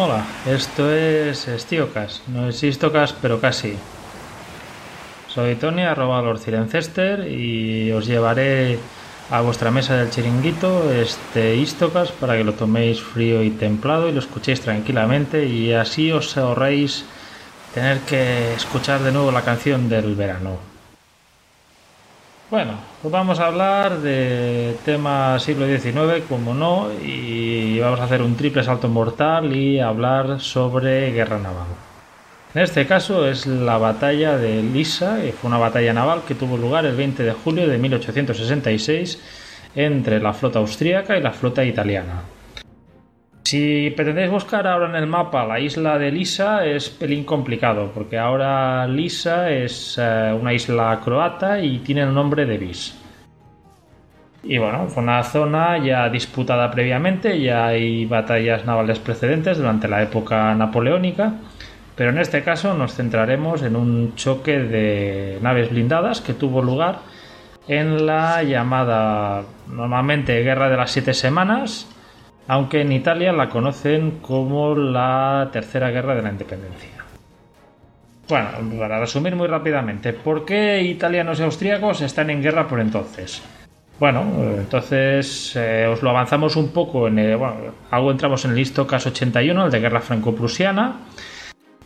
Hola, esto es Stiocas, no es Istocas, pero casi. Soy Tony, arroba Lord Cirencester, y os llevaré a vuestra mesa del chiringuito este Istocas para que lo toméis frío y templado y lo escuchéis tranquilamente y así os ahorréis tener que escuchar de nuevo la canción del verano. Bueno, pues vamos a hablar de tema siglo XIX, como no, y vamos a hacer un triple salto mortal y hablar sobre guerra naval. En este caso es la batalla de Lisa, que fue una batalla naval que tuvo lugar el 20 de julio de 1866 entre la flota austríaca y la flota italiana. Si pretendéis buscar ahora en el mapa la isla de Lisa es pelín complicado, porque ahora Lisa es eh, una isla croata y tiene el nombre de Vis. Y bueno, fue una zona ya disputada previamente, ya hay batallas navales precedentes durante la época napoleónica, pero en este caso nos centraremos en un choque de naves blindadas que tuvo lugar en la llamada normalmente Guerra de las Siete Semanas, aunque en Italia la conocen como la Tercera Guerra de la Independencia. Bueno, para resumir muy rápidamente, ¿por qué italianos y austríacos están en guerra por entonces? Bueno, entonces eh, os lo avanzamos un poco en el, bueno, algo entramos en el listo caso 81, el de guerra franco-prusiana.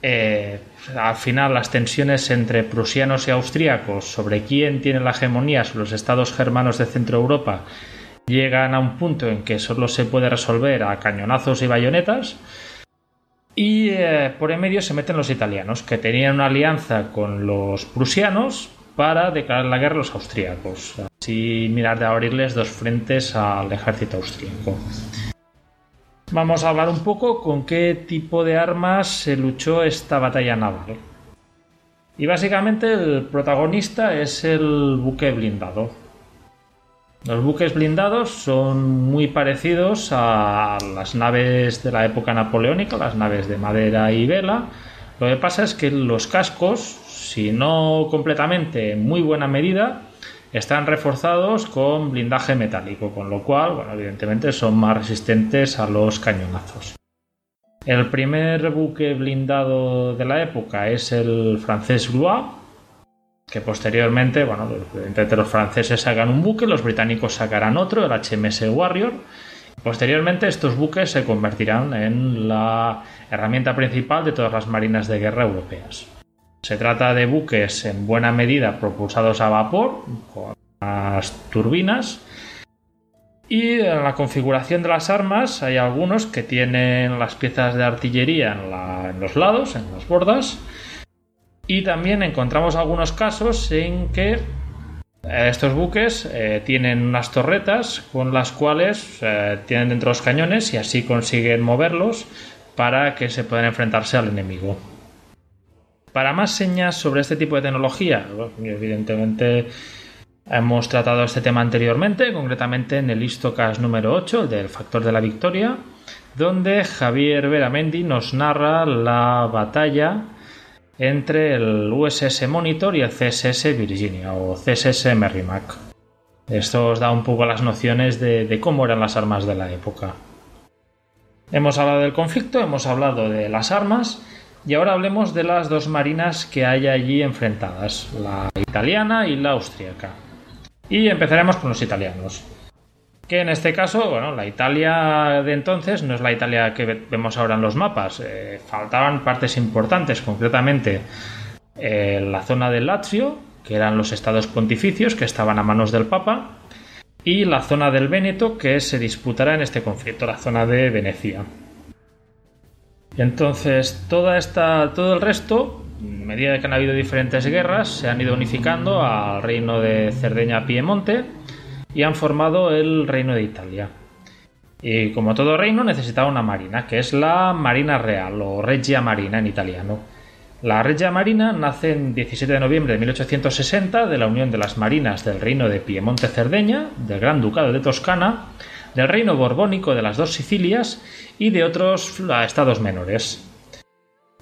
Eh, al final las tensiones entre prusianos y austríacos sobre quién tiene la hegemonía sobre los estados germanos de Centro Europa llegan a un punto en que solo se puede resolver a cañonazos y bayonetas. Y eh, por en medio se meten los italianos, que tenían una alianza con los prusianos para declarar la guerra a los austríacos. Así mirar de abrirles dos frentes al ejército austríaco. Vamos a hablar un poco con qué tipo de armas se luchó esta batalla naval. Y básicamente el protagonista es el buque blindado. Los buques blindados son muy parecidos a las naves de la época napoleónica, las naves de madera y vela. Lo que pasa es que los cascos, si no completamente en muy buena medida, están reforzados con blindaje metálico, con lo cual, bueno, evidentemente son más resistentes a los cañonazos. El primer buque blindado de la época es el francés Blois, que posteriormente, bueno, los franceses sacan un buque, los británicos sacarán otro, el HMS Warrior. Posteriormente estos buques se convertirán en la herramienta principal de todas las marinas de guerra europeas. Se trata de buques en buena medida propulsados a vapor, con las turbinas, y en la configuración de las armas hay algunos que tienen las piezas de artillería en, los lados, en las bordas, y también encontramos algunos casos en que estos buques eh, tienen unas torretas con las cuales eh, tienen dentro los cañones y así consiguen moverlos para que se puedan enfrentarse al enemigo. Para más señas sobre este tipo de tecnología, evidentemente hemos tratado este tema anteriormente, concretamente en el Istocas número 8, del factor de la victoria, donde Javier Veramendi nos narra la batalla entre el USS Monitor y el CSS Virginia o CSS Merrimack. Esto os da un poco las nociones de, cómo eran las armas de la época. Hemos hablado del conflicto, hemos hablado de las armas y ahora hablemos de las dos marinas que hay allí enfrentadas, la italiana y la austríaca. Y empezaremos con los italianos que en este caso, bueno, la Italia de entonces no es la Italia que vemos ahora en los mapas. Eh, faltaban partes importantes, concretamente eh, la zona del Lazio, que eran los estados pontificios que estaban a manos del Papa, y la zona del Véneto, que se disputará en este conflicto, la zona de Venecia. Entonces, toda esta, todo el resto, a medida que han habido diferentes guerras, se han ido unificando al reino de Cerdeña-Piemonte y han formado el Reino de Italia. Y como todo reino necesitaba una marina, que es la Marina Real o Regia Marina en italiano. La Regia Marina nace en 17 de noviembre de 1860 de la unión de las marinas del Reino de Piemonte-Cerdeña, del Gran Ducado de Toscana, del Reino Borbónico de las dos Sicilias y de otros estados menores.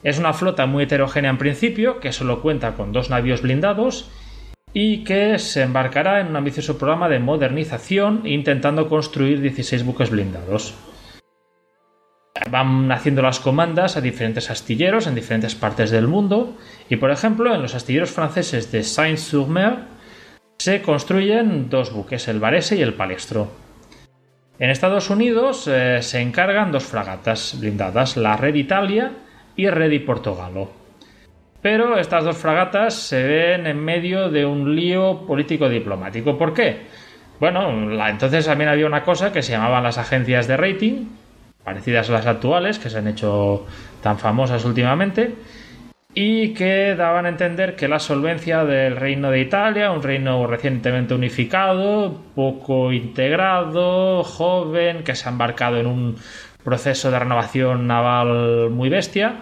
Es una flota muy heterogénea en principio, que solo cuenta con dos navíos blindados y que se embarcará en un ambicioso programa de modernización intentando construir 16 buques blindados. van haciendo las comandas a diferentes astilleros en diferentes partes del mundo y por ejemplo en los astilleros franceses de Saint-sur-Mer se construyen dos buques, el Varese y el Palestro. En Estados Unidos eh, se encargan dos fragatas blindadas, la Red Italia y Red Portogallo. Pero estas dos fragatas se ven en medio de un lío político-diplomático. ¿Por qué? Bueno, entonces también había una cosa que se llamaban las agencias de rating, parecidas a las actuales, que se han hecho tan famosas últimamente, y que daban a entender que la solvencia del reino de Italia, un reino recientemente unificado, poco integrado, joven, que se ha embarcado en un proceso de renovación naval muy bestia,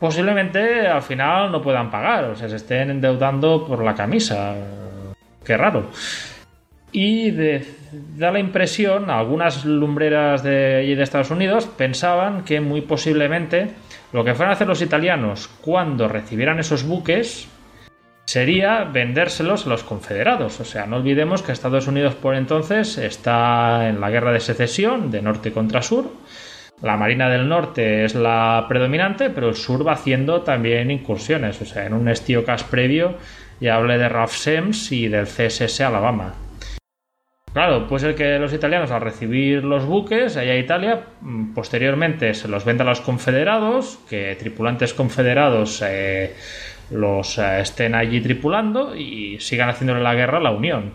posiblemente al final no puedan pagar, o sea, se estén endeudando por la camisa. Qué raro. Y da la impresión, algunas lumbreras de, de Estados Unidos pensaban que muy posiblemente lo que fueran a hacer los italianos cuando recibieran esos buques sería vendérselos a los confederados. O sea, no olvidemos que Estados Unidos por entonces está en la guerra de secesión de norte contra sur. La Marina del Norte es la predominante, pero el sur va haciendo también incursiones. O sea, en un estíocas previo ya hablé de Ralph Sems y del CSS Alabama. Claro, pues el que los italianos al recibir los buques allá a Italia, mm, posteriormente se los vende a los confederados, que tripulantes confederados eh, los eh, estén allí tripulando y sigan haciéndole la guerra a la Unión.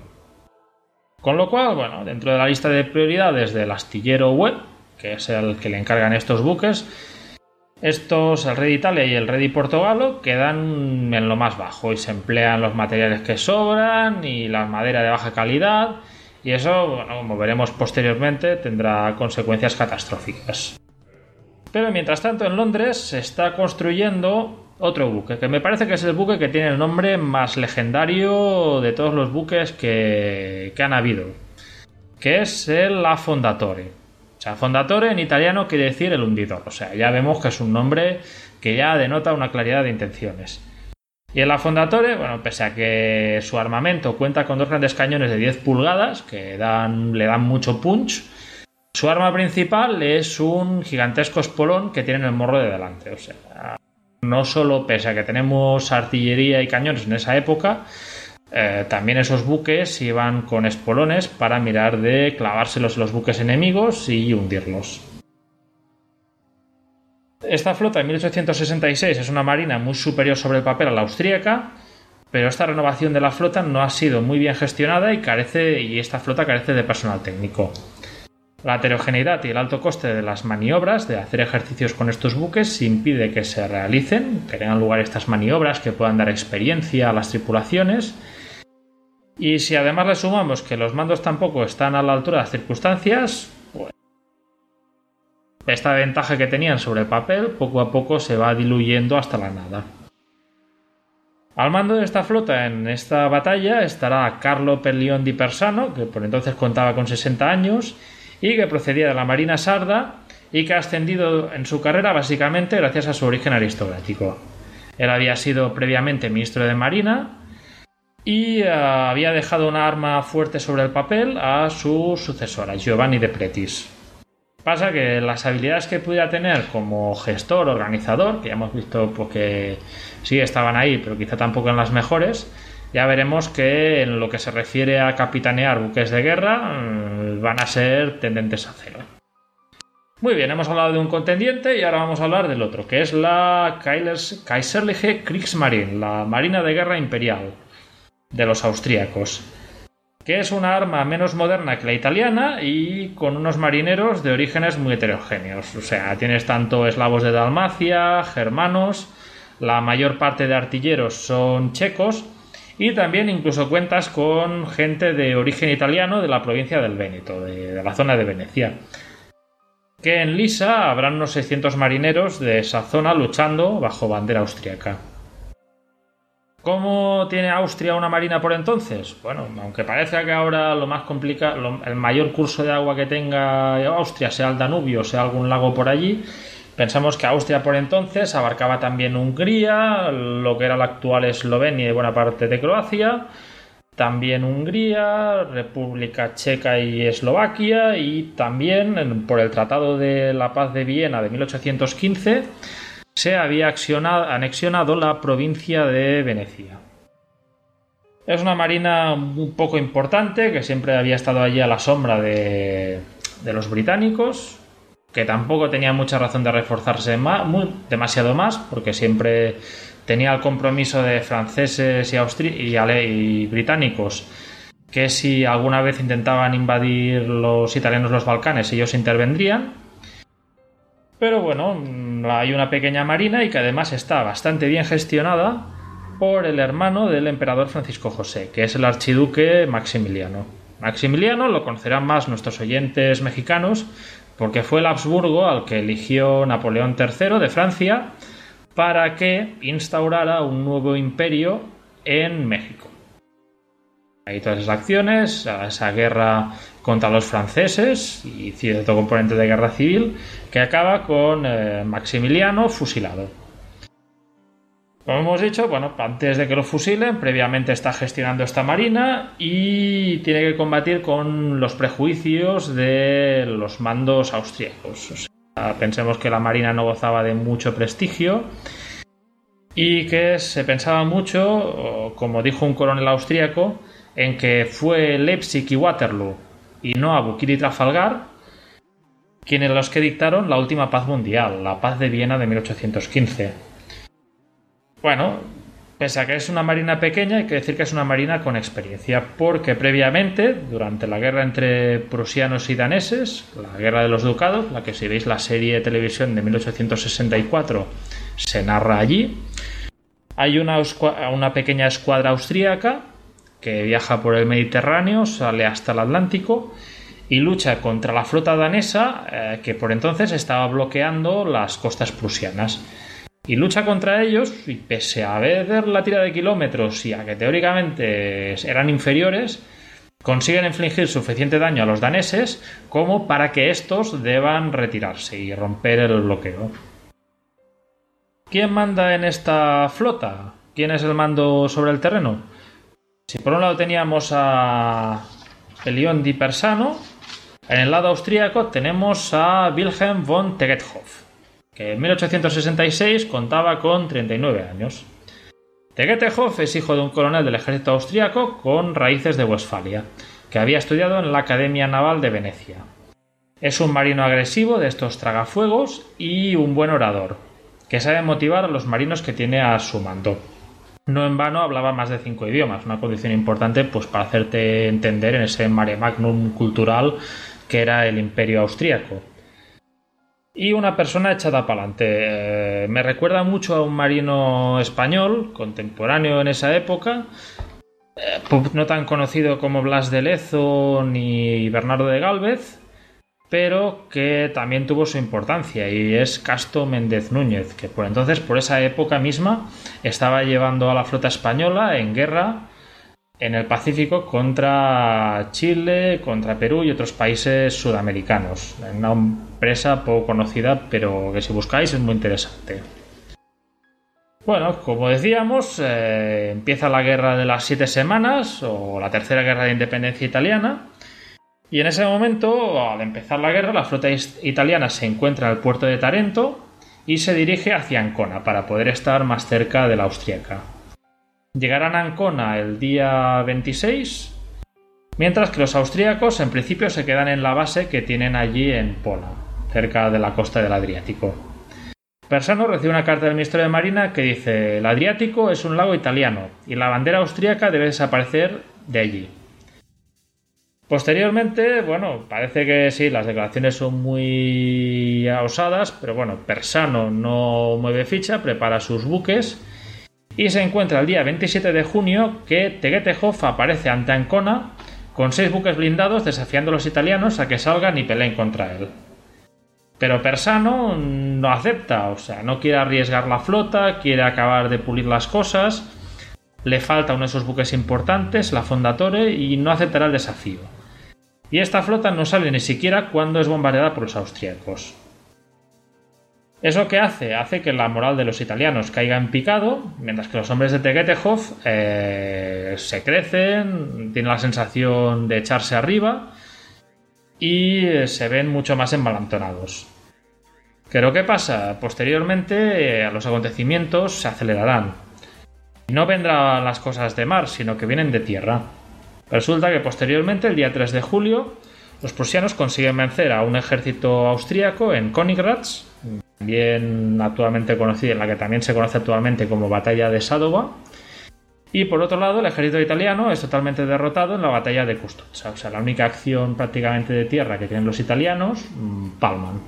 Con lo cual, bueno, dentro de la lista de prioridades del astillero web, que es el que le encargan estos buques, estos, el Red Italia y el Red Portogallo, quedan en lo más bajo y se emplean los materiales que sobran y la madera de baja calidad y eso, como veremos posteriormente, tendrá consecuencias catastróficas. Pero mientras tanto, en Londres se está construyendo otro buque, que me parece que es el buque que tiene el nombre más legendario de todos los buques que, que han habido, que es el Affondatore. O sea, Fondatore en italiano quiere decir el hundidor, o sea, ya vemos que es un nombre que ya denota una claridad de intenciones. Y el Affondatore, bueno, pese a que su armamento cuenta con dos grandes cañones de 10 pulgadas que le dan mucho punch, su arma principal es un gigantesco espolón que tiene en el morro de delante. O sea, no solo pese a que tenemos artillería y cañones en esa época, eh, también esos buques iban con espolones para mirar de clavárselos en los buques enemigos y hundirlos. Esta flota de 1866 es una marina muy superior sobre el papel a la austríaca, pero esta renovación de la flota no ha sido muy bien gestionada y, carece, y esta flota carece de personal técnico. La heterogeneidad y el alto coste de las maniobras, de hacer ejercicios con estos buques, impide que se realicen, que tengan lugar estas maniobras que puedan dar experiencia a las tripulaciones. Y si además le sumamos que los mandos tampoco están a la altura de las circunstancias, esta ventaja que tenían sobre el papel poco a poco se va diluyendo hasta la nada. Al mando de esta flota en esta batalla estará Carlo Perlion di Persano, que por entonces contaba con 60 años y que procedía de la Marina Sarda y que ha ascendido en su carrera básicamente gracias a su origen aristocrático. Él había sido previamente ministro de Marina y eh, había dejado una arma fuerte sobre el papel a su sucesora, Giovanni de Pretis. Pasa que las habilidades que pudiera tener como gestor, organizador, que ya hemos visto pues, que sí estaban ahí, pero quizá tampoco en las mejores, ya veremos que en lo que se refiere a capitanear buques de guerra mm, van a ser tendentes a cero. Muy bien, hemos hablado de un contendiente y ahora vamos a hablar del otro, que es la Kaiserliche Kriegsmarine, la Marina de Guerra Imperial de los austríacos que es una arma menos moderna que la italiana y con unos marineros de orígenes muy heterogéneos. O sea, tienes tanto eslavos de Dalmacia, germanos, la mayor parte de artilleros son checos y también incluso cuentas con gente de origen italiano de la provincia del Véneto, de, la zona de Venecia. Que en Lisa habrán unos 600 marineros de esa zona luchando bajo bandera austriaca. ¿Cómo tiene Austria una marina por entonces? Bueno, aunque parezca que ahora lo más complicado, el mayor curso de agua que tenga Austria sea el Danubio, sea algún lago por allí, pensamos que Austria por entonces abarcaba también Hungría, lo que era la actual Eslovenia y buena parte de Croacia, también Hungría, República Checa y Eslovaquia y también por el Tratado de la Paz de Viena de 1815 se había anexionado la provincia de Venecia. Es una marina un poco importante que siempre había estado allí a la sombra de, los británicos, que tampoco tenía mucha razón de reforzarse demasiado más, porque siempre tenía el compromiso de franceses y, y, británicos que si alguna vez intentaban invadir los italianos los Balcanes, ellos intervendrían. Pero bueno, hay una pequeña marina y que además está bastante bien gestionada por el hermano del emperador Francisco José, que es el archiduque Maximiliano. Maximiliano lo conocerán más nuestros oyentes mexicanos porque fue el Habsburgo al que eligió Napoleón III de Francia para que instaurara un nuevo imperio en México. Hay todas esas acciones, esa guerra contra los franceses y cierto componente de guerra civil que acaba con eh, Maximiliano fusilado. Como hemos dicho, bueno, antes de que lo fusilen, previamente está gestionando esta marina y tiene que combatir con los prejuicios de los mandos austríacos. pensemos que la marina no gozaba de mucho prestigio y que se pensaba mucho, como dijo un coronel austríaco, en que fue Leipzig y Waterloo y no Abukir y Trafalgar quienes los que dictaron la última paz mundial, la paz de Viena de 1815 bueno, pese a que es una marina pequeña, hay que decir que es una marina con experiencia, porque previamente, durante la guerra entre prusianos y daneses, la guerra de los ducados, la que si veis la serie de televisión de 1864 se narra allí, hay una, una pequeña escuadra austríaca que viaja por el Mediterráneo, sale hasta el Atlántico y lucha contra la flota danesa eh, que por entonces estaba bloqueando las costas prusianas y lucha contra ellos y pese a ver la tira de kilómetros y a que teóricamente eran inferiores, consiguen infligir suficiente daño a los daneses como para que estos deban retirarse y romper el bloqueo. ¿Quién manda en esta flota? ¿Quién es el mando sobre el terreno? Si por un lado teníamos a Elión di Persano, en el lado austríaco tenemos a Wilhelm von Tegethoff que en 1866 contaba con 39 años. Tegethoff es hijo de un coronel del ejército austriaco con raíces de Westfalia, que había estudiado en la Academia Naval de Venecia. Es un marino agresivo de estos tragafuegos y un buen orador, que sabe motivar a los marinos que tiene a su mando. No en vano hablaba más de cinco idiomas, una condición importante pues, para hacerte entender en ese mare magnum cultural que era el imperio austríaco y una persona echada para adelante. Eh, me recuerda mucho a un marino español, contemporáneo en esa época, eh, no tan conocido como Blas de Lezo ni Bernardo de Galvez, pero que también tuvo su importancia y es Casto Méndez Núñez, que por entonces, por esa época misma, estaba llevando a la flota española en guerra en el Pacífico contra Chile, contra Perú y otros países sudamericanos. Una empresa poco conocida, pero que si buscáis es muy interesante. Bueno, como decíamos, eh, empieza la guerra de las siete semanas o la tercera guerra de independencia italiana. Y en ese momento, al empezar la guerra, la flota italiana se encuentra en el puerto de Tarento y se dirige hacia Ancona para poder estar más cerca de la austriaca. Llegarán a Ancona el día 26, mientras que los austríacos en principio se quedan en la base que tienen allí en Pola, cerca de la costa del Adriático. Persano recibe una carta del ministro de Marina que dice el Adriático es un lago italiano y la bandera austríaca debe desaparecer de allí. Posteriormente, bueno, parece que sí, las declaraciones son muy osadas, pero bueno, Persano no mueve ficha, prepara sus buques y se encuentra el día 27 de junio que Tegetehoff aparece ante Ancona con seis buques blindados desafiando a los italianos a que salgan y peleen contra él. Pero Persano no acepta, o sea, no quiere arriesgar la flota, quiere acabar de pulir las cosas, le falta uno de esos buques importantes, la Fondatore, y no aceptará el desafío. Y esta flota no sale ni siquiera cuando es bombardeada por los austríacos. ¿Eso qué hace? Hace que la moral de los italianos caiga en picado, mientras que los hombres de Tegetejov eh, se crecen, tienen la sensación de echarse arriba y eh, se ven mucho más embalantonados. Pero ¿qué pasa? Posteriormente eh, los acontecimientos se acelerarán. No vendrán las cosas de mar, sino que vienen de tierra. Resulta que posteriormente, el día 3 de julio, los prusianos consiguen vencer a un ejército austríaco en Königgrätz, también actualmente conocida, en la que también se conoce actualmente como Batalla de Sadova. Y por otro lado, el ejército italiano es totalmente derrotado en la batalla de Custozza. O sea, la única acción prácticamente de tierra que tienen los italianos, mm, palman.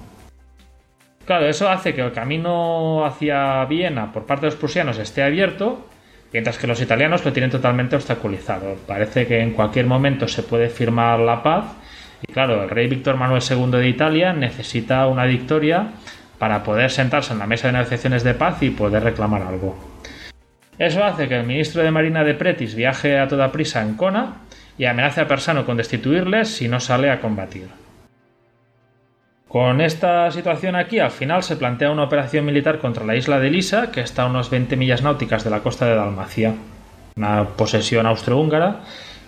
Claro, eso hace que el camino hacia Viena por parte de los prusianos esté abierto, mientras que los italianos lo tienen totalmente obstaculizado. Parece que en cualquier momento se puede firmar la paz. Y claro, el rey Víctor Manuel II de Italia necesita una victoria para poder sentarse en la mesa de negociaciones de paz y poder reclamar algo. Eso hace que el ministro de Marina de Pretis viaje a toda prisa en Kona y amenace a Persano con destituirle si no sale a combatir. Con esta situación aquí, al final se plantea una operación militar contra la isla de Lisa, que está a unos 20 millas náuticas de la costa de Dalmacia, una posesión austrohúngara,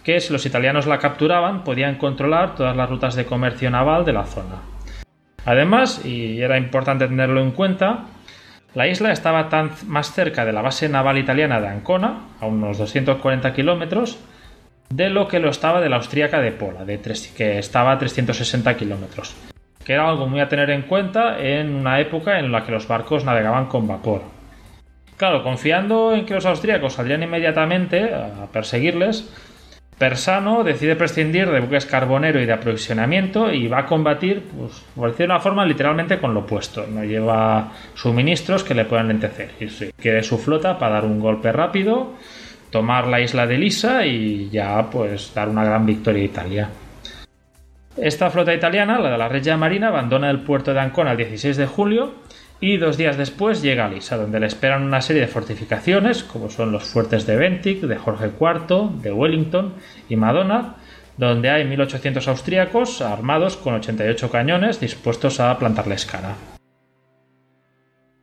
que si los italianos la capturaban podían controlar todas las rutas de comercio naval de la zona. Además, y era importante tenerlo en cuenta, la isla estaba más cerca de la base naval italiana de Ancona, a unos 240 kilómetros, de lo que lo estaba de la austríaca de Pola, de que estaba a 360 kilómetros, que era algo muy a tener en cuenta en una época en la que los barcos navegaban con vapor. Claro, confiando en que los austríacos saldrían inmediatamente a perseguirles, Persano decide prescindir de buques carbonero y de aprovisionamiento y va a combatir, pues, por decir de una forma, literalmente con lo opuesto. No lleva suministros que le puedan lentecer. Y quiere su flota para dar un golpe rápido, tomar la isla de Lisa y ya pues dar una gran victoria a Italia. Esta flota italiana, la de la Regia Marina, abandona el puerto de Ancona el 16 de julio y dos días después llega a Lisa, donde le esperan una serie de fortificaciones, como son los fuertes de Bentic, de Jorge IV, de Wellington y Madonna, donde hay 1800 austríacos armados con 88 cañones dispuestos a plantarles cara.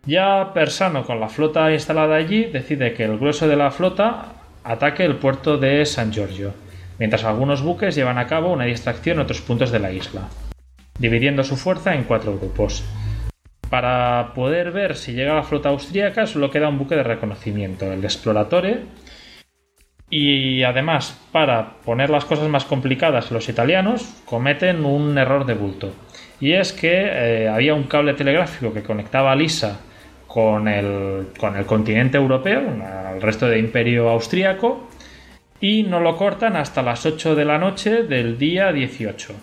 Ya Persano, con la flota instalada allí, decide que el grueso de la flota ataque el puerto de San Giorgio, mientras algunos buques llevan a cabo una distracción en otros puntos de la isla, dividiendo su fuerza en cuatro grupos. Para poder ver si llega la flota austríaca solo queda un buque de reconocimiento, el Exploratore. Y además, para poner las cosas más complicadas, los italianos cometen un error de bulto. Y es que eh, había un cable telegráfico que conectaba a Lisa con el, con el continente europeo, el resto del imperio austríaco, y no lo cortan hasta las 8 de la noche del día 18.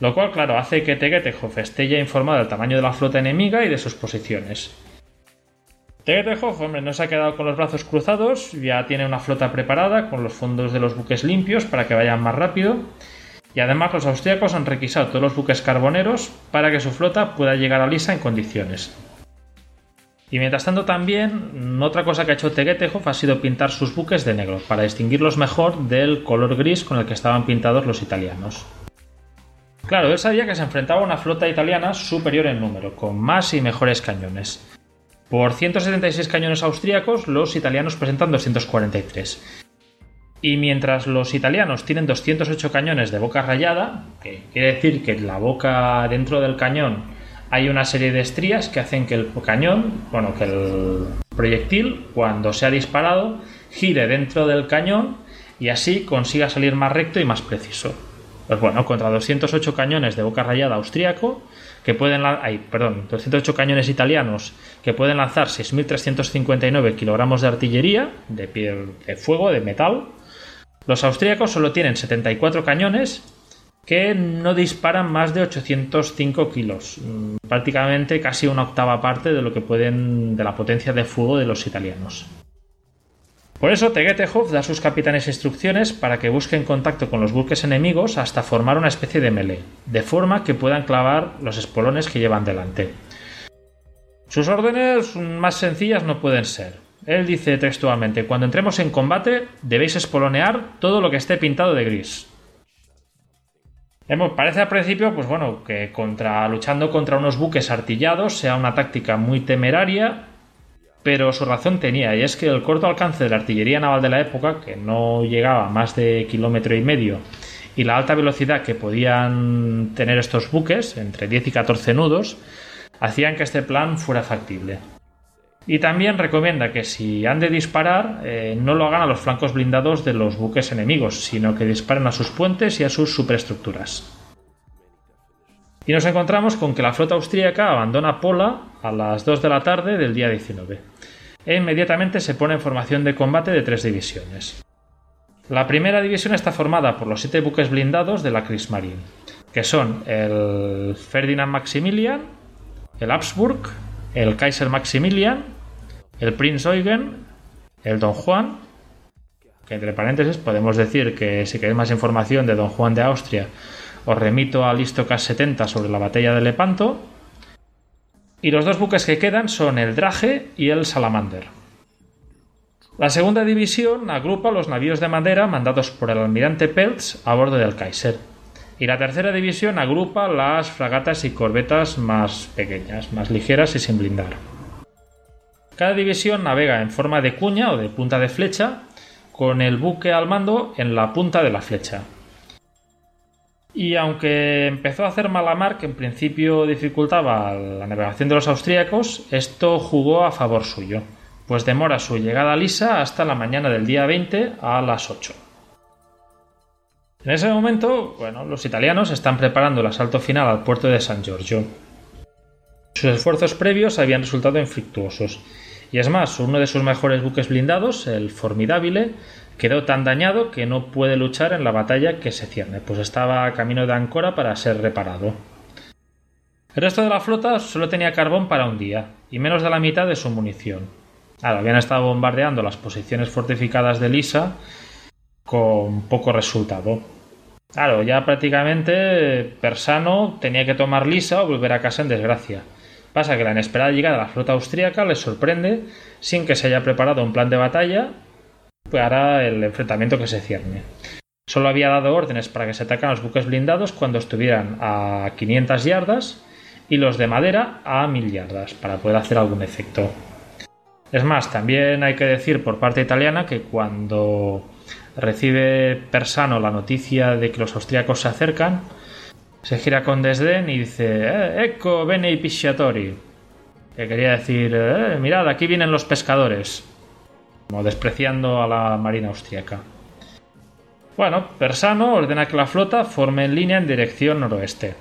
Lo cual, claro, hace que Tegetejov esté ya informado del tamaño de la flota enemiga y de sus posiciones. Tegetejov, hombre, no se ha quedado con los brazos cruzados, ya tiene una flota preparada con los fondos de los buques limpios para que vayan más rápido. Y además los austríacos han requisado todos los buques carboneros para que su flota pueda llegar a Lisa en condiciones. Y mientras tanto también, otra cosa que ha hecho Tegetejov ha sido pintar sus buques de negro, para distinguirlos mejor del color gris con el que estaban pintados los italianos. Claro, él sabía que se enfrentaba a una flota italiana superior en número, con más y mejores cañones. Por 176 cañones austríacos, los italianos presentan 243. Y mientras los italianos tienen 208 cañones de boca rayada, que quiere decir que la boca dentro del cañón hay una serie de estrías que hacen que el cañón, bueno, que el proyectil, cuando se ha disparado, gire dentro del cañón y así consiga salir más recto y más preciso. Pues bueno, contra 208 cañones de boca rayada austríaco, que pueden ay, perdón, 208 cañones italianos que pueden lanzar 6.359 kilogramos de artillería, de, de fuego, de metal. Los austríacos solo tienen 74 cañones que no disparan más de 805 kilos, mm, prácticamente casi una octava parte de lo que pueden de la potencia de fuego de los italianos. Por eso Tegetejov da a sus capitanes instrucciones para que busquen contacto con los buques enemigos hasta formar una especie de melee, de forma que puedan clavar los espolones que llevan delante. Sus órdenes más sencillas no pueden ser. Él dice textualmente, cuando entremos en combate debéis espolonear todo lo que esté pintado de gris. Parece al principio, pues bueno, que contra, luchando contra unos buques artillados sea una táctica muy temeraria, pero su razón tenía, y es que el corto alcance de la artillería naval de la época, que no llegaba a más de kilómetro y medio, y la alta velocidad que podían tener estos buques, entre 10 y 14 nudos, hacían que este plan fuera factible. Y también recomienda que si han de disparar, eh, no lo hagan a los flancos blindados de los buques enemigos, sino que disparen a sus puentes y a sus superestructuras. Y nos encontramos con que la flota austríaca abandona Pola a las 2 de la tarde del día 19 e inmediatamente se pone en formación de combate de tres divisiones. La primera división está formada por los siete buques blindados de la Kriegsmarine, que son el Ferdinand Maximilian, el Habsburg, el Kaiser Maximilian, el Prinz Eugen, el Don Juan, que entre paréntesis podemos decir que si queréis más información de Don Juan de Austria, os remito al Istocas 70 sobre la batalla de Lepanto. Y los dos buques que quedan son el Drage y el Salamander. La segunda división agrupa los navíos de madera mandados por el almirante Peltz a bordo del Kaiser. Y la tercera división agrupa las fragatas y corbetas más pequeñas, más ligeras y sin blindar. Cada división navega en forma de cuña o de punta de flecha, con el buque al mando en la punta de la flecha. Y aunque empezó a hacer mala mar, que en principio dificultaba la navegación de los austríacos, esto jugó a favor suyo, pues demora su llegada a Lisa hasta la mañana del día 20 a las 8. En ese momento, bueno, los italianos están preparando el asalto final al puerto de San Giorgio. Sus esfuerzos previos habían resultado infructuosos, y es más, uno de sus mejores buques blindados, el Formidabile, quedó tan dañado que no puede luchar en la batalla que se cierne, pues estaba a camino de Ancora para ser reparado. El resto de la flota solo tenía carbón para un día, y menos de la mitad de su munición. Ahora, habían estado bombardeando las posiciones fortificadas de Lisa con poco resultado. Claro, ya prácticamente Persano tenía que tomar lisa o volver a casa en desgracia. Pasa que la inesperada llegada de la flota austríaca les sorprende sin que se haya preparado un plan de batalla para el enfrentamiento que se cierne. Solo había dado órdenes para que se atacaran los buques blindados cuando estuvieran a 500 yardas y los de madera a 1000 yardas para poder hacer algún efecto. Es más, también hay que decir por parte italiana que cuando recibe Persano la noticia de que los austríacos se acercan, se gira con desdén y dice eh, Ecco bene i pisciatori que quería decir eh, mirad aquí vienen los pescadores como despreciando a la marina austríaca bueno, Persano ordena que la flota forme en línea en dirección noroeste.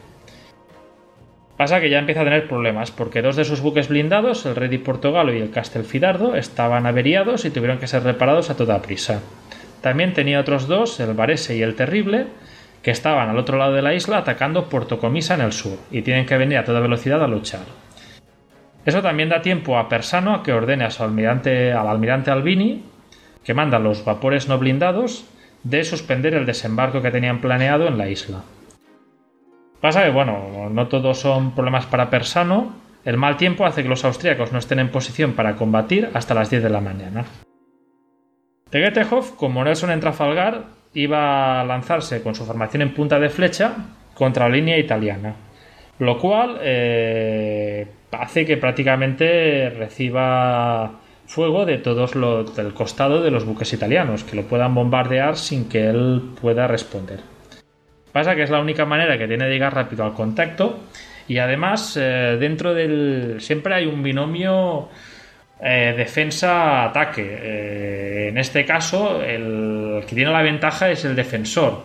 Pasa que ya empieza a tener problemas, porque dos de sus buques blindados, el Rey de Portogalo y el Castelfidardo, estaban averiados y tuvieron que ser reparados a toda prisa. También tenía otros dos, el Varese y el Terrible, que estaban al otro lado de la isla atacando Puerto Comisa en el sur, y tienen que venir a toda velocidad a luchar. Eso también da tiempo a Persano a que ordene a su almirante, al almirante Albini, que manda los vapores no blindados, de suspender el desembarco que tenían planeado en la isla. Pasa que, bueno, no todos son problemas para Persano, el mal tiempo hace que los austríacos no estén en posición para combatir hasta las 10 de la mañana. Tegetejov, como Nelson en Trafalgar, iba a lanzarse con su formación en punta de flecha contra la línea italiana, lo cual eh, hace que prácticamente reciba fuego de todos los del costado de los buques italianos, que lo puedan bombardear sin que él pueda responder. Pasa que es la única manera que tiene de llegar rápido al contacto y además eh, dentro del siempre hay un binomio eh, defensa-ataque. Eh, en este caso, el que tiene la ventaja es el defensor,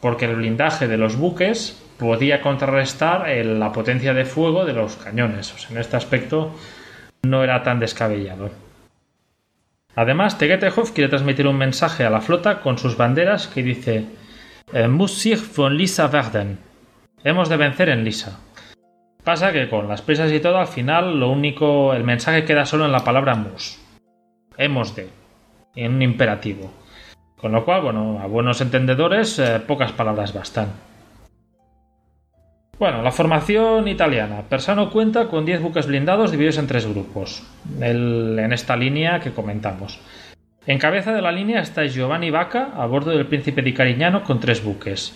porque el blindaje de los buques podía contrarrestar la potencia de fuego de los cañones. en este aspecto no era tan descabellado. Además, Tegetejov quiere transmitir un mensaje a la flota con sus banderas que dice eh, Muss von Lisa werden. Hemos de vencer en Lisa. Pasa que con las prisas y todo, al final lo único, el mensaje queda solo en la palabra mus. Hemos de. En un imperativo. Con lo cual, bueno, a buenos entendedores, eh, pocas palabras bastan. Bueno, la formación italiana. Persano cuenta con 10 buques blindados divididos en tres grupos, en esta línea que comentamos. En cabeza de la línea está Giovanni Vaca a bordo del Príncipe di Carignano con tres buques.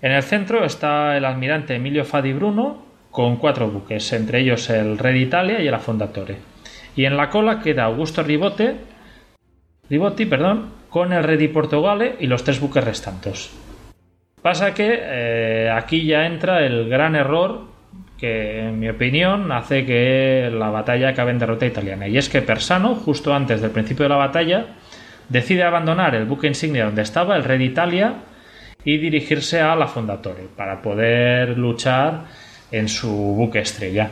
En el centro está el almirante Emilio Fadi Bruno con cuatro buques, entre ellos el Red Italia y el Affondatore. Y en la cola queda Augusto Ribote, Ribotti perdón, con el Red Portugale y los tres buques restantes. Pasa que eh, aquí ya entra el gran error que, en mi opinión, hace que la batalla acabe en derrota italiana. Y es que Persano, justo antes del principio de la batalla, decide abandonar el buque insignia donde estaba, el Red Italia, y dirigirse a la Fondatore para poder luchar en su buque estrella.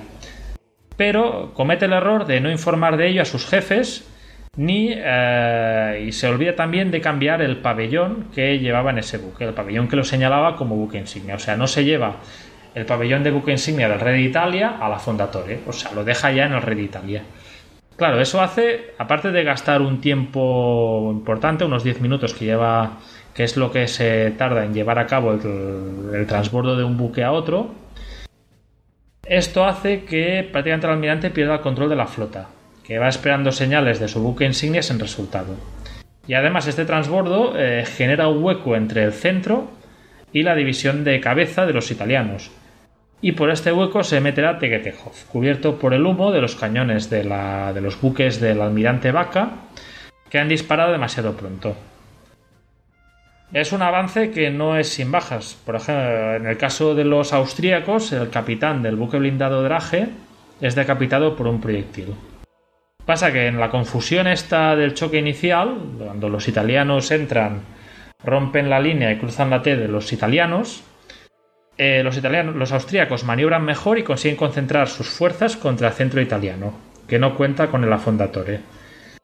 Pero comete el error de no informar de ello a sus jefes ni eh, y se olvida también de cambiar el pabellón que llevaba en ese buque, el pabellón que lo señalaba como buque insignia. O sea, no se lleva el pabellón de buque insignia del Red Italia a la Fondatore, o sea, lo deja ya en el Red Italia. Claro, eso hace, aparte de gastar un tiempo importante, unos 10 minutos que lleva, que es lo que se tarda en llevar a cabo el transbordo de un buque a otro, esto hace que prácticamente el almirante pierda el control de la flota, que va esperando señales de su buque insignia sin resultado. Y además este transbordo eh, genera un hueco entre el centro y la división de cabeza de los italianos. Y por este hueco se meterá Tegetejov, cubierto por el humo de los cañones de, de los buques del almirante Vaca, que han disparado demasiado pronto. Es un avance que no es sin bajas. Por ejemplo, en el caso de los austríacos, el capitán del buque blindado Drage es decapitado por un proyectil. Pasa que en la confusión esta del choque inicial, cuando los italianos entran, rompen la línea y cruzan la T de los italianos, eh, los italianos, los austríacos maniobran mejor y consiguen concentrar sus fuerzas contra el centro italiano, que no cuenta con el afondatore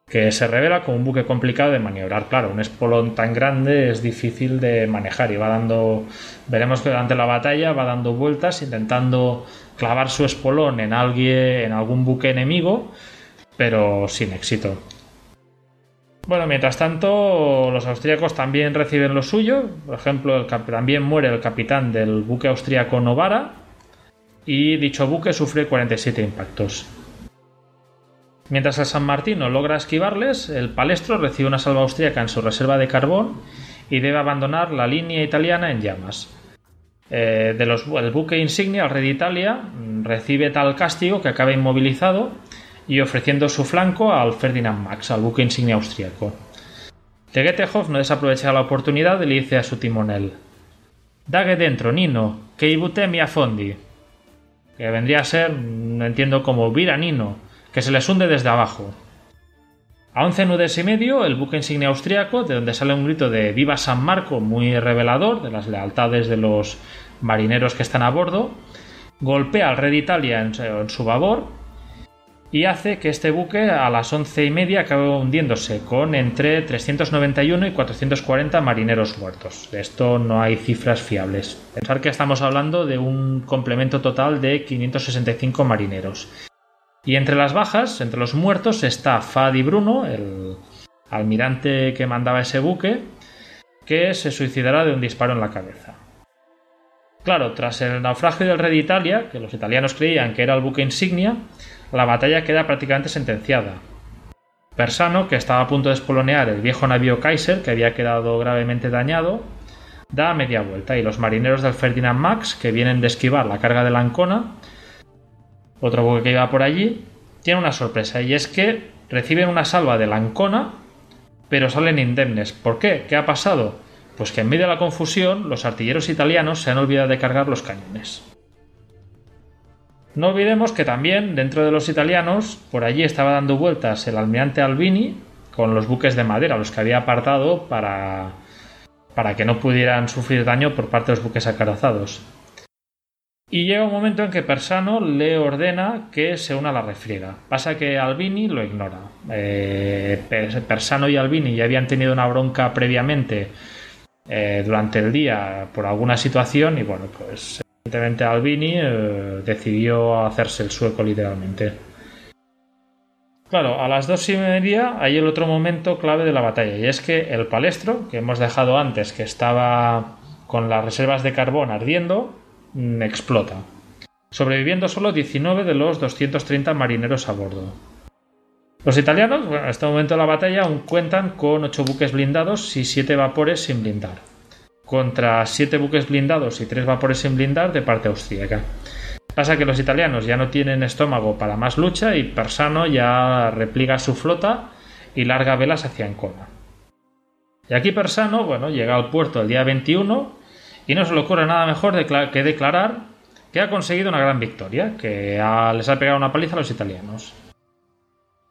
que se revela como un buque complicado de maniobrar. Claro, un espolón tan grande es difícil de manejar y va dando, veremos que durante la batalla va dando vueltas intentando clavar su espolón en alguien, en algún buque enemigo, pero sin éxito. Bueno, mientras tanto, los austríacos también reciben lo suyo. Por ejemplo, también muere el capitán del buque austríaco Novara y dicho buque sufre 47 impactos. Mientras el San Martino logra esquivarles, el Palestro recibe una salva austríaca en su reserva de carbón y debe abandonar la línea italiana en llamas. Eh, de el buque insignia, el Red Italia, recibe tal castigo que acaba inmovilizado y ofreciendo su flanco al Ferdinand Max, al buque insignia austriaco. Tegetejov no desaprovecha la oportunidad y le dice a su timonel: Dague dentro, Nino, que ibute mi afondi. Que vendría a ser, no entiendo como vira Nino, que se les hunde desde abajo. A 11 nudes y medio, el buque insignia austriaco, de donde sale un grito de Viva San Marco muy revelador de las lealtades de los marineros que están a bordo, golpea al Red Italia en su babor y hace que este buque a las once y media acabe hundiéndose con entre 391 y 440 marineros muertos. De esto no hay cifras fiables. Pensar que estamos hablando de un complemento total de 565 marineros. Y entre las bajas, entre los muertos, está Fadi Bruno, el almirante que mandaba ese buque, que se suicidará de un disparo en la cabeza. Claro, tras el naufragio del Red Italia, que los italianos creían que era el buque insignia, la batalla queda prácticamente sentenciada. Persano, que estaba a punto de espolonear el viejo navío Kaiser, que había quedado gravemente dañado, da media vuelta y los marineros del Ferdinand Max, que vienen de esquivar la carga de la Ancona, otro buque que iba por allí, tiene una sorpresa y es que reciben una salva de la Ancona, pero salen indemnes. ¿Por qué? ¿Qué ha pasado? Pues que en medio de la confusión los artilleros italianos se han olvidado de cargar los cañones. No olvidemos que también dentro de los italianos por allí estaba dando vueltas el almirante Albini con los buques de madera, los que había apartado para, para que no pudieran sufrir daño por parte de los buques acarazados. Y llega un momento en que Persano le ordena que se una a la refriega. Pasa que Albini lo ignora. Eh, Persano y Albini ya habían tenido una bronca previamente eh, durante el día por alguna situación y bueno, pues evidentemente Albini eh, decidió hacerse el sueco literalmente. Claro, a las dos y media hay el otro momento clave de la batalla y es que el palestro, que hemos dejado antes, que estaba con las reservas de carbón ardiendo, Mm, explota, sobreviviendo solo 19 de los 230 marineros a bordo. Los italianos, en este momento de la batalla, aún cuentan con 8 buques blindados y 7 vapores sin blindar. contra siete buques blindados y tres vapores sin blindar de parte austríaca. Pasa que los italianos ya no tienen estómago para más lucha y Persano ya repliega su flota y larga velas hacia Ancona. Y aquí Persano, bueno, llega al puerto el día 21 y no se le ocurre nada mejor que declarar que ha conseguido una gran victoria, que les ha pegado una paliza a los italianos.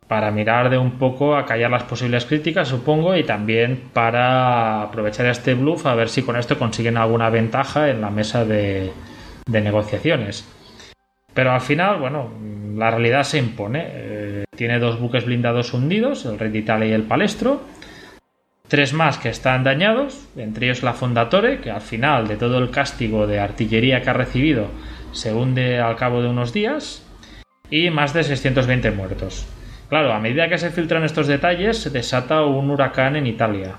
Para mirar de un poco a callar las posibles críticas, supongo, y también para aprovechar este bluff a ver si con esto consiguen alguna ventaja en la mesa de, negociaciones. Pero al final, bueno, la realidad se impone. Eh, tiene dos buques blindados hundidos, el Rey de Italia y el Palestro, Tres más que están dañados, entre ellos la Fondatore, que al final de todo el castigo de artillería que ha recibido se hunde al cabo de unos días, y más de 620 muertos. Claro, a medida que se filtran estos detalles, se desata un huracán en Italia.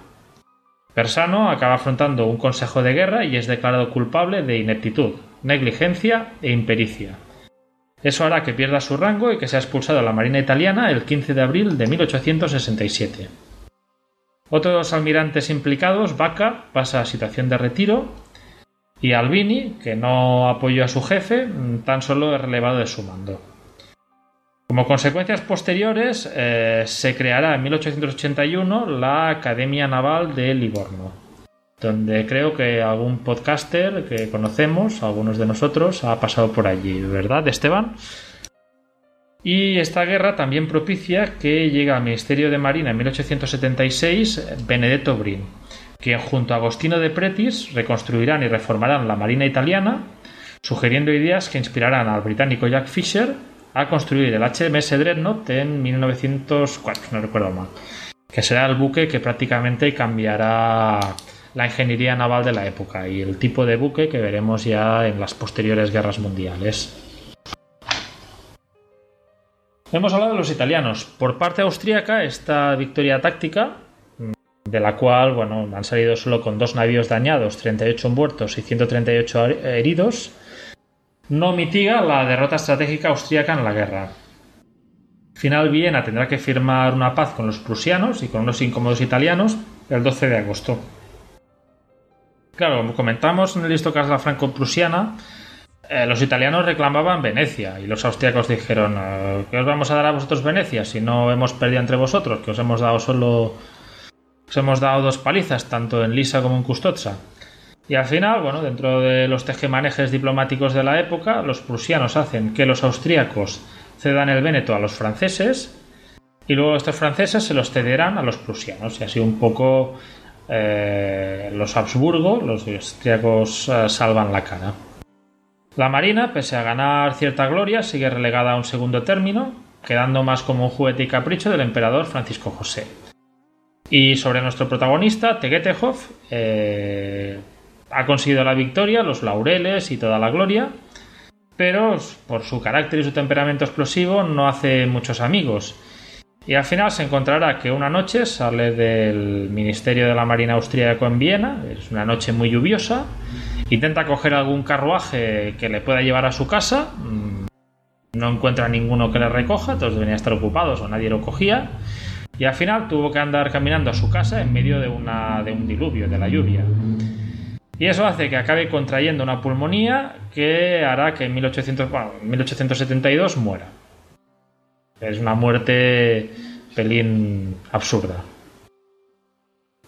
Persano acaba afrontando un consejo de guerra y es declarado culpable de ineptitud, negligencia e impericia. Eso hará que pierda su rango y que sea expulsado de la Marina italiana el 15 de abril de 1867. Otro de los almirantes implicados, Vaca, pasa a situación de retiro y Albini, que no apoyó a su jefe, tan solo es relevado de su mando. Como consecuencias posteriores, eh, se creará en 1881 la Academia Naval de Livorno, donde creo que algún podcaster que conocemos, algunos de nosotros, ha pasado por allí, ¿verdad, Esteban? Y esta guerra también propicia que llegue al Ministerio de Marina en 1876 Benedetto Brin, quien junto a Agostino de Pretis reconstruirán y reformarán la Marina italiana, sugiriendo ideas que inspirarán al británico Jack Fisher a construir el HMS Dreadnought en 1904, no recuerdo mal, que será el buque que prácticamente cambiará la ingeniería naval de la época y el tipo de buque que veremos ya en las posteriores guerras mundiales. Hemos hablado de los italianos. Por parte austríaca, esta victoria táctica, de la cual bueno, han salido solo con dos navíos dañados, 38 muertos y 138 heridos, no mitiga la derrota estratégica austríaca en la guerra. Final Viena tendrá que firmar una paz con los prusianos y con unos incómodos italianos el 12 de agosto. Claro, como comentamos en el histocast la franco-prusiana, eh, los italianos reclamaban Venecia y los austriacos dijeron eh, ¿qué os vamos a dar a vosotros Venecia si no hemos perdido entre vosotros? Que os hemos dado solo os hemos dado dos palizas tanto en Lisa como en Custozza. Y al final, bueno, dentro de los tejemanejes diplomáticos de la época, los prusianos hacen que los austríacos cedan el Véneto a los franceses y luego estos franceses se los cederán a los prusianos y así un poco eh, los Habsburgo, los austríacos salvan la cara. La Marina, pese a ganar cierta gloria, sigue relegada a un segundo término, quedando más como un juguete y capricho del emperador Francisco José. Y sobre nuestro protagonista, Tegetejov, eh, ha conseguido la victoria, los laureles y toda la gloria, pero por su carácter y su temperamento explosivo no hace muchos amigos. Y al final se encontrará que una noche sale del Ministerio de la Marina Austríaco en Viena, es una noche muy lluviosa, Intenta coger algún carruaje que le pueda llevar a su casa. Mm, no encuentra ninguno que le recoja, todos deberían estar ocupados o nadie lo cogía. Y al final tuvo que andar caminando a su casa en medio de, una, de un diluvio, de la lluvia. Y eso hace que acabe contrayendo una pulmonía que hará que en 1800, 1872 muera. Es una muerte pelín absurda.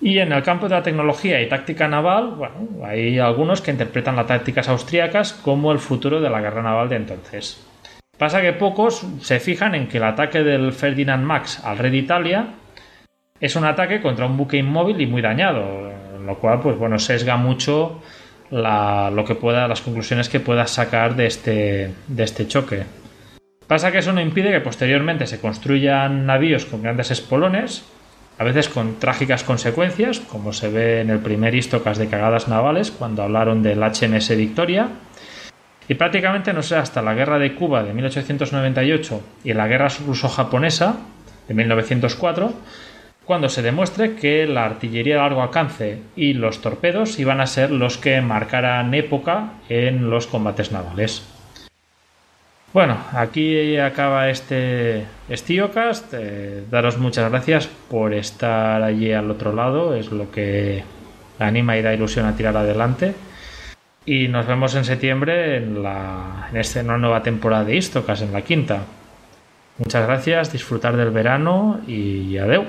Y en el campo de la tecnología y táctica naval, bueno, hay algunos que interpretan las tácticas austríacas como el futuro de la guerra naval de entonces. Pasa que pocos se fijan en que el ataque del Ferdinand Max al rey de Italia es un ataque contra un buque inmóvil y muy dañado, lo cual, pues bueno, sesga mucho lo que pueda, las conclusiones que pueda sacar de este, de este choque. Pasa que eso no impide que posteriormente se construyan navíos con grandes espolones, a veces con trágicas consecuencias, como se ve en el primer Istocas de cagadas navales, cuando hablaron del HMS Victoria. Y prácticamente no sé, hasta la guerra de Cuba de 1898 y la guerra ruso-japonesa de 1904, cuando se demuestre que la artillería de largo alcance y los torpedos iban a ser los que marcaran época en los combates navales. Bueno, aquí acaba este Estiocast. Eh, daros muchas gracias por estar allí al otro lado. Es lo que anima y da ilusión a tirar adelante. Y nos vemos en septiembre en, la, en esta una nueva temporada de Istocas, en la quinta. Muchas gracias, disfrutar del verano y adeu.